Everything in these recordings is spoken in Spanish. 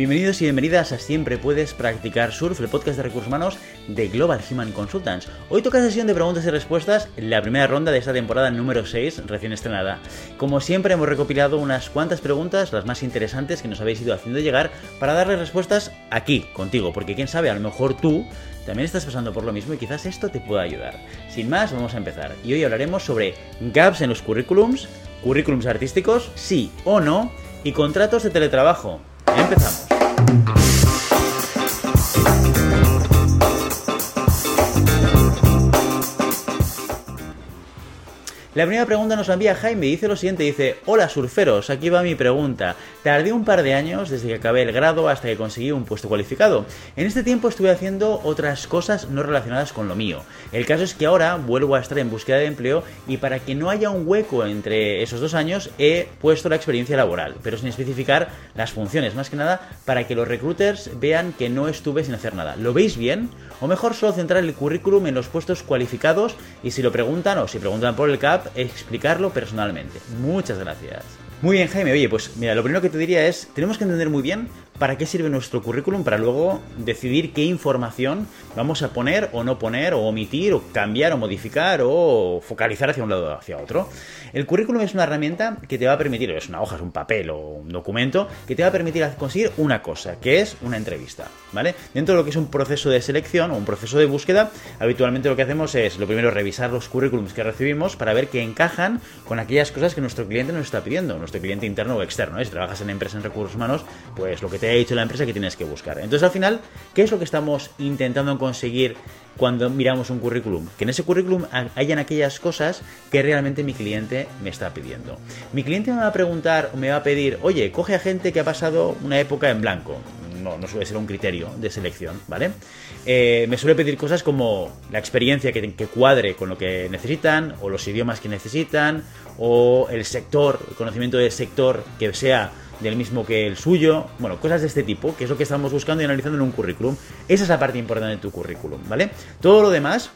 Bienvenidos y bienvenidas a Siempre Puedes Practicar Surf, el podcast de recursos humanos de Global Human Consultants. Hoy toca sesión de preguntas y respuestas, la primera ronda de esta temporada número 6, recién estrenada. Como siempre hemos recopilado unas cuantas preguntas, las más interesantes que nos habéis ido haciendo llegar, para darles respuestas aquí, contigo, porque quién sabe, a lo mejor tú también estás pasando por lo mismo y quizás esto te pueda ayudar. Sin más, vamos a empezar. Y hoy hablaremos sobre gaps en los currículums, currículums artísticos, sí o no, y contratos de teletrabajo. Empezamos. La primera pregunta nos la envía Jaime y dice lo siguiente, dice, hola surferos, aquí va mi pregunta. Tardé un par de años desde que acabé el grado hasta que conseguí un puesto cualificado. En este tiempo estuve haciendo otras cosas no relacionadas con lo mío. El caso es que ahora vuelvo a estar en búsqueda de empleo y para que no haya un hueco entre esos dos años he puesto la experiencia laboral, pero sin especificar las funciones, más que nada para que los recruiters vean que no estuve sin hacer nada. ¿Lo veis bien? O mejor solo centrar el currículum en los puestos cualificados y si lo preguntan o si preguntan por el CAP, explicarlo personalmente. Muchas gracias. Muy bien, Jaime. Oye, pues mira, lo primero que te diría es, tenemos que entender muy bien para qué sirve nuestro currículum para luego decidir qué información vamos a poner o no poner, o omitir, o cambiar, o modificar, o focalizar hacia un lado o hacia otro. El currículum es una herramienta que te va a permitir, es una hoja, es un papel o un documento, que te va a permitir conseguir una cosa, que es una entrevista, ¿vale? Dentro de lo que es un proceso de selección o un proceso de búsqueda, habitualmente lo que hacemos es, lo primero, revisar los currículums que recibimos para ver que encajan con aquellas cosas que nuestro cliente nos está pidiendo, nuestro cliente interno o externo. ¿eh? Si trabajas en empresas en recursos humanos, pues lo que te dicho la empresa que tienes que buscar. Entonces, al final, ¿qué es lo que estamos intentando conseguir cuando miramos un currículum? Que en ese currículum hayan aquellas cosas que realmente mi cliente me está pidiendo. Mi cliente me va a preguntar o me va a pedir, oye, coge a gente que ha pasado una época en blanco. No, no suele ser un criterio de selección, ¿vale? Eh, me suele pedir cosas como la experiencia que, que cuadre con lo que necesitan, o los idiomas que necesitan, o el sector, el conocimiento del sector que sea del mismo que el suyo, bueno, cosas de este tipo, que es lo que estamos buscando y analizando en un currículum. Esa es la parte importante de tu currículum, ¿vale? Todo lo demás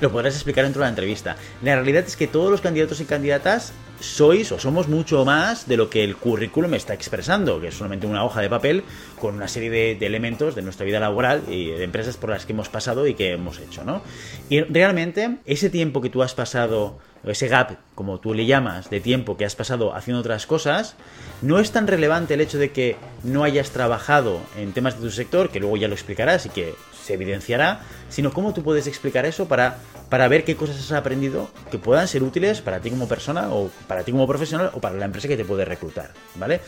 lo podrás explicar dentro de la entrevista. La realidad es que todos los candidatos y candidatas sois o somos mucho más de lo que el currículum está expresando, que es solamente una hoja de papel con una serie de, de, elementos de nuestra vida laboral y de empresas por las que hemos pasado y que hemos hecho, ¿no? Y realmente ese tiempo que tú has pasado ese gap, como tú le llamas, de tiempo que has pasado haciendo otras cosas, no es tan relevante el hecho de que no hayas trabajado en temas de tu sector, que luego ya lo explicarás y que se evidenciará, sino cómo tú puedes explicar eso para, para ver qué cosas has aprendido que puedan ser útiles para ti como persona o para ti como profesional o para la empresa que te puede reclutar, ¿vale?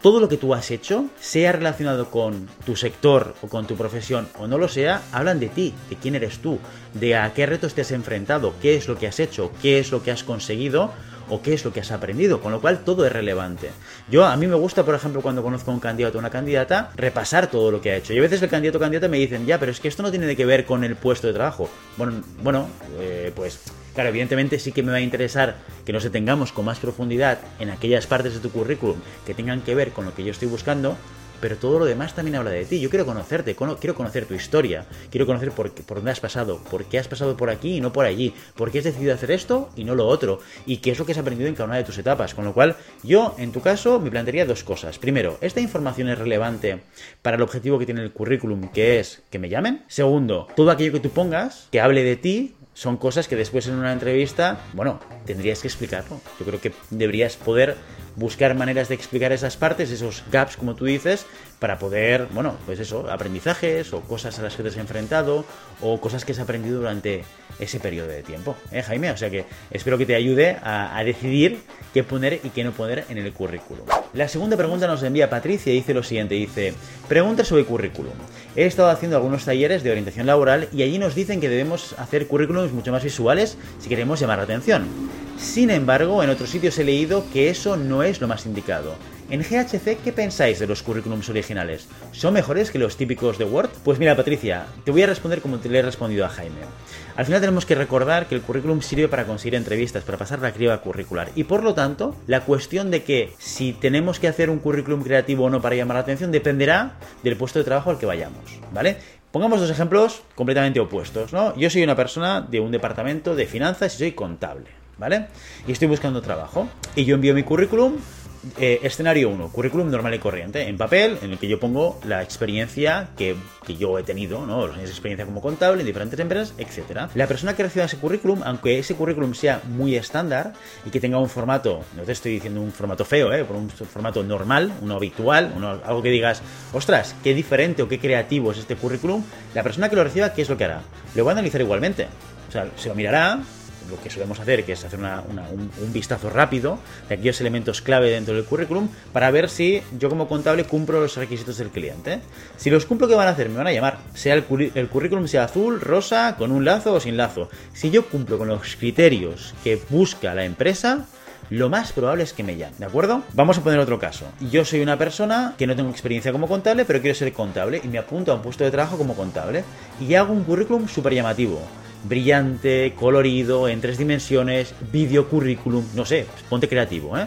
Todo lo que tú has hecho, sea relacionado con tu sector o con tu profesión o no lo sea, hablan de ti, de quién eres tú, de a qué retos te has enfrentado, qué es lo que has hecho, qué es lo que has conseguido o qué es lo que has aprendido, con lo cual todo es relevante. Yo, a mí me gusta, por ejemplo, cuando conozco a un candidato o una candidata, repasar todo lo que ha hecho. Y a veces el candidato o candidata me dicen, ya, pero es que esto no tiene que ver con el puesto de trabajo. Bueno, bueno eh, pues Claro, evidentemente sí que me va a interesar que nos detengamos con más profundidad en aquellas partes de tu currículum que tengan que ver con lo que yo estoy buscando, pero todo lo demás también habla de ti. Yo quiero conocerte, quiero conocer tu historia, quiero conocer por, dónde has pasado, por qué has pasado por aquí y no por allí, por qué has decidido hacer esto y no lo otro, y qué es lo que has aprendido en cada una de tus etapas. Con lo cual, yo, en tu caso, me plantearía dos cosas. Primero, ¿esta información es relevante para el objetivo que tiene el currículum, que es que me llamen? Segundo, todo aquello que tú pongas, que hable de ti, son cosas que después en una entrevista, bueno, tendrías que explicarlo. Yo creo que deberías poder buscar maneras de explicar esas partes, esos gaps, como tú dices, para poder, bueno, pues eso, aprendizajes o cosas a las que te has enfrentado o cosas que has aprendido durante ese periodo de tiempo, ¿eh, Jaime? O sea que espero que te ayude a, decidir qué poner y qué no poner en el currículum. La segunda pregunta nos envía Patricia y dice lo siguiente, dice, pregunta sobre currículum. He estado haciendo algunos talleres de orientación laboral y allí nos dicen que debemos hacer currículums mucho más visuales si queremos llamar la atención. Sin embargo, en otros sitios he leído que eso no es lo más indicado. En GHC, ¿qué pensáis de los currículums originales? ¿Son mejores que los típicos de Word? Pues mira, Patricia, te voy a responder como te le he respondido a Jaime. Al final tenemos que recordar que el currículum sirve para conseguir entrevistas, para pasar la criba curricular. Y por lo tanto, la cuestión de que si tenemos que hacer un currículum creativo o no para llamar la atención dependerá del puesto de trabajo al que vayamos, ¿vale? Pongamos dos ejemplos completamente opuestos, ¿no? Yo soy una persona de un departamento de finanzas y soy contable, ¿vale? Y estoy buscando trabajo. Y yo envío mi currículum eh, escenario 1, currículum normal y corriente, en papel, en el que yo pongo la experiencia que, que yo he tenido, ¿no? Los años de experiencia como contable en diferentes empresas, etcétera. La persona que reciba ese currículum, aunque ese currículum sea muy estándar y que tenga un formato, no te estoy diciendo un formato feo, ¿eh? Por un formato normal, uno habitual, uno, algo que digas, ostras, qué diferente o qué creativo es este currículum, la persona que lo reciba, ¿qué es lo que hará? Lo va a analizar igualmente. O sea, se lo mirará, lo que solemos hacer, que es hacer un, vistazo rápido de aquellos elementos clave dentro del currículum para ver si yo como contable cumplo los requisitos del cliente. Si los cumplo, ¿qué van a hacer? Me van a llamar. Sea el, currículum sea azul, rosa, con un lazo o sin lazo. Si yo cumplo con los criterios que busca la empresa, lo más probable es que me llamen, ¿de acuerdo? Vamos a poner otro caso. Yo soy una persona que no tengo experiencia como contable, pero quiero ser contable y me apunto a un puesto de trabajo como contable y hago un currículum súper llamativo brillante, colorido, en tres dimensiones, video currículum, no sé, pues ponte creativo, ¿eh?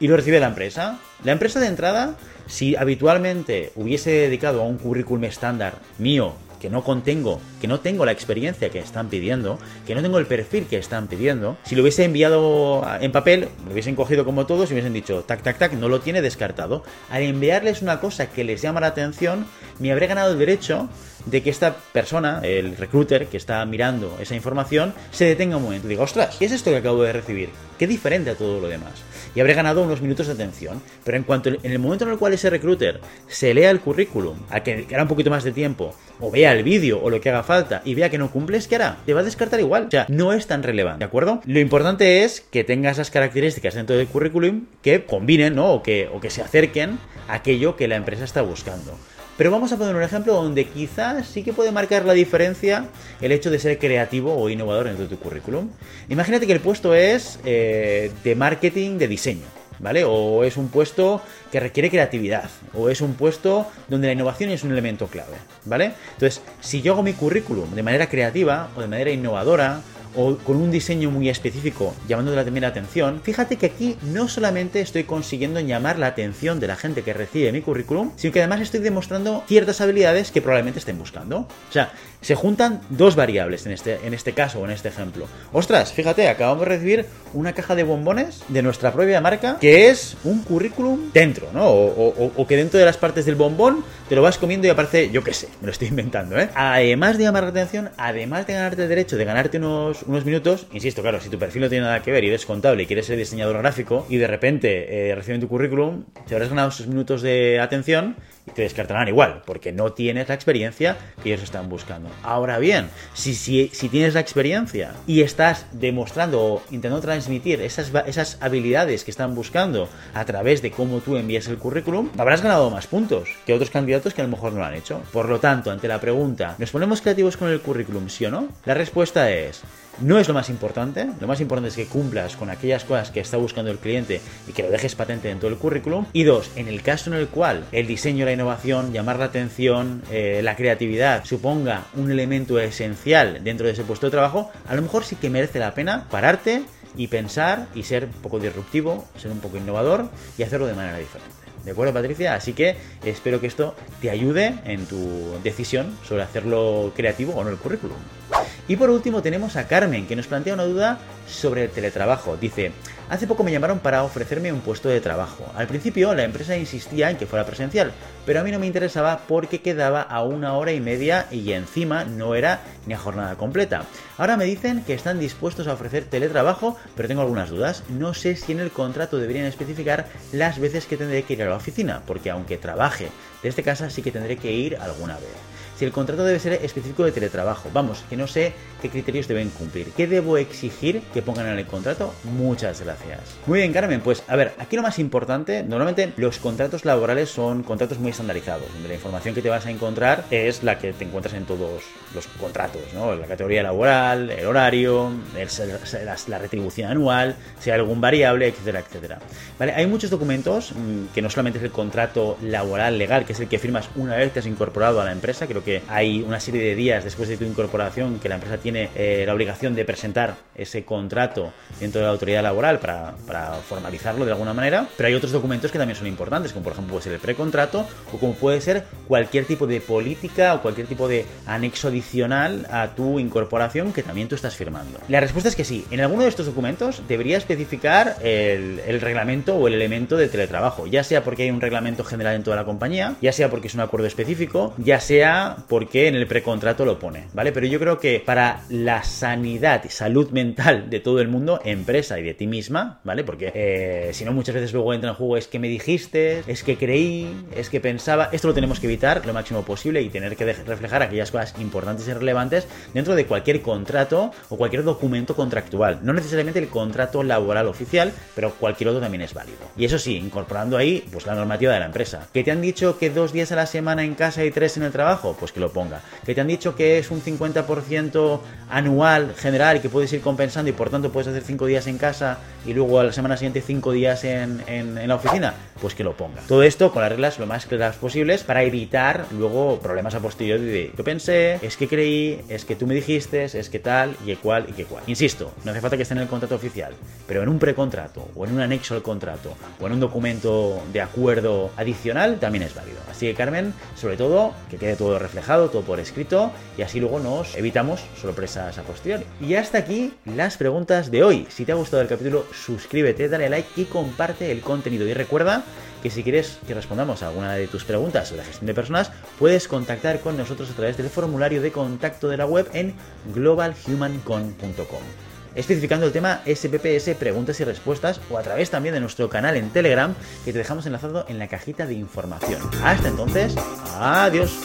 Y lo recibe la empresa. La empresa de entrada, si habitualmente hubiese dedicado a un currículum estándar mío, que no contengo, que no tengo la experiencia que están pidiendo, que no tengo el perfil que están pidiendo, si lo hubiese enviado en papel, lo hubiesen cogido como todos y hubiesen dicho, tac, tac, tac, no lo tiene descartado. Al enviarles una cosa que les llama la atención, me habré ganado el derecho de que esta persona, el recruiter que está mirando esa información, se detenga un momento y diga, ostras, ¿qué es esto que acabo de recibir? ¿Qué diferente a todo lo demás? Y habré ganado unos minutos de atención. Pero en cuanto en el momento en el cual ese recruiter se lea el currículum, a que hará un poquito más de tiempo, o vea el vídeo o lo que haga falta y vea que no cumples, ¿qué hará? Te va a descartar igual. O sea, no es tan relevante, ¿de acuerdo? Lo importante es que tenga esas características dentro del currículum que combinen, ¿no? O que, o que se acerquen a aquello que la empresa está buscando. Pero vamos a poner un ejemplo donde quizás sí que puede marcar la diferencia el hecho de ser creativo o innovador en tu currículum. Imagínate que el puesto es eh, de marketing de diseño. ¿Vale? O es un puesto que requiere creatividad, o es un puesto donde la innovación es un elemento clave, ¿vale? Entonces, si yo hago mi currículum de manera creativa o de manera innovadora, o con un diseño muy específico llamando la atención, fíjate que aquí no solamente estoy consiguiendo llamar la atención de la gente que recibe mi currículum, sino que además estoy demostrando ciertas habilidades que probablemente estén buscando. O sea, se juntan dos variables en este, en este caso o en este ejemplo. Ostras, fíjate, acabamos de recibir una caja de bombones de nuestra propia marca que es un currículum dentro, ¿no? O, o que dentro de las partes del bombón te lo vas comiendo y aparece, yo qué sé, me lo estoy inventando, ¿eh? Además de llamar la atención, además de ganarte el derecho de ganarte unos unos, minutos, insisto, claro, si tu perfil no tiene nada que ver y eres contable y quieres ser diseñador gráfico y de repente eh, reciben tu currículum, te habrás ganado esos minutos de atención y te descartarán igual, porque no tienes la experiencia que ellos están buscando. Ahora bien, si, si, si tienes la experiencia y estás demostrando o intentando transmitir esas, esas habilidades que están buscando a través de cómo tú envías el currículum, habrás ganado más puntos que otros candidatos que a lo mejor no lo han hecho. Por lo tanto, ante la pregunta, ¿nos ponemos creativos con el currículum, sí o no? La respuesta es no es lo más importante, lo más importante es que cumplas con aquellas cosas que está buscando el cliente y que lo dejes patente dentro del currículum. Y dos, en el caso en el cual el diseño, la innovación, llamar la atención, eh, la creatividad suponga un elemento esencial dentro de ese puesto de trabajo, a lo mejor sí que merece la pena pararte y pensar y ser un poco disruptivo, ser un poco innovador y hacerlo de manera diferente. ¿De acuerdo, Patricia? Así que espero que esto te ayude en tu decisión sobre hacerlo creativo o no el currículum. Y por último tenemos a Carmen, que nos plantea una duda sobre el teletrabajo. Dice, hace poco me llamaron para ofrecerme un puesto de trabajo. Al principio la empresa insistía en que fuera presencial, pero a mí no me interesaba porque quedaba a una hora y media y encima no era ni a jornada completa. Ahora me dicen que están dispuestos a ofrecer teletrabajo, pero tengo algunas dudas. No sé si en el contrato deberían especificar las veces que tendré que ir a la oficina, porque aunque trabaje desde casa sí que tendré que ir alguna vez si el contrato debe ser específico de teletrabajo. Vamos, que no sé qué criterios deben cumplir. ¿Qué debo exigir que pongan en el contrato? Muchas gracias. Muy bien, Carmen, pues a ver, aquí lo más importante, normalmente los contratos laborales son contratos muy estandarizados, donde la información que te vas a encontrar es la que te encuentras en todos los contratos, ¿no? La categoría laboral, el horario, la retribución anual, si hay algún variable, etcétera, etcétera. Vale, hay muchos documentos mm, que no solamente es el contrato laboral legal, que es el que firmas una vez que has incorporado a la empresa, creo que hay una serie de días después de tu incorporación que la empresa tiene eh, la obligación de presentar ese contrato dentro de la autoridad laboral para, para, formalizarlo de alguna manera, pero hay otros documentos que también son importantes, como por ejemplo puede ser el precontrato o como puede ser cualquier tipo de política o cualquier tipo de anexo adicional a tu incorporación que también tú estás firmando. La respuesta es que sí, en alguno de estos documentos debería especificar el, el reglamento o el elemento de teletrabajo, ya sea porque hay un reglamento general en toda la compañía, ya sea porque es un acuerdo específico, ya sea porque en el precontrato lo pone, ¿vale? Pero yo creo que para la sanidad y salud mental de todo el mundo, empresa y de ti misma, ¿vale? Porque eh, si no, muchas veces luego entra en juego es que me dijiste, es que creí, es que pensaba. Esto lo tenemos que evitar lo máximo posible y tener que reflejar aquellas cosas importantes y relevantes dentro de cualquier contrato o cualquier documento contractual. No necesariamente el contrato laboral oficial, pero cualquier otro también es válido. Y eso sí, incorporando ahí pues la normativa de la empresa. ¿Que te han dicho que dos días a la semana en casa y tres en el trabajo? Pues que lo ponga. ¿Que te han dicho que es un 50% anual general que puedes ir compensando y por tanto puedes hacer cinco días en casa y luego a la semana siguiente cinco días en, en, la oficina? Pues que lo ponga. Todo esto con las reglas lo más claras posibles para evitar luego problemas a posteriori de yo pensé, es que creí, es que tú me dijiste, es que tal y que cual y que cual. Insisto, no hace falta que esté en el contrato oficial, pero en un precontrato o en un anexo al contrato o en un documento de acuerdo adicional también es válido. Así que Carmen, sobre todo, que quede todo reflejado, todo por escrito y así luego nos evitamos sorpresas a posteriori. Y hasta aquí las preguntas de hoy. Si te ha gustado el capítulo, suscríbete, dale like y comparte el contenido. Y recuerda que si quieres que respondamos a alguna de tus preguntas sobre la gestión de personas, puedes contactar con nosotros a través del formulario de contacto de la web en globalhumancon.com especificando el tema SPPS preguntas y respuestas o a través también de nuestro canal en Telegram que te dejamos enlazado en la cajita de información. Hasta entonces, adiós.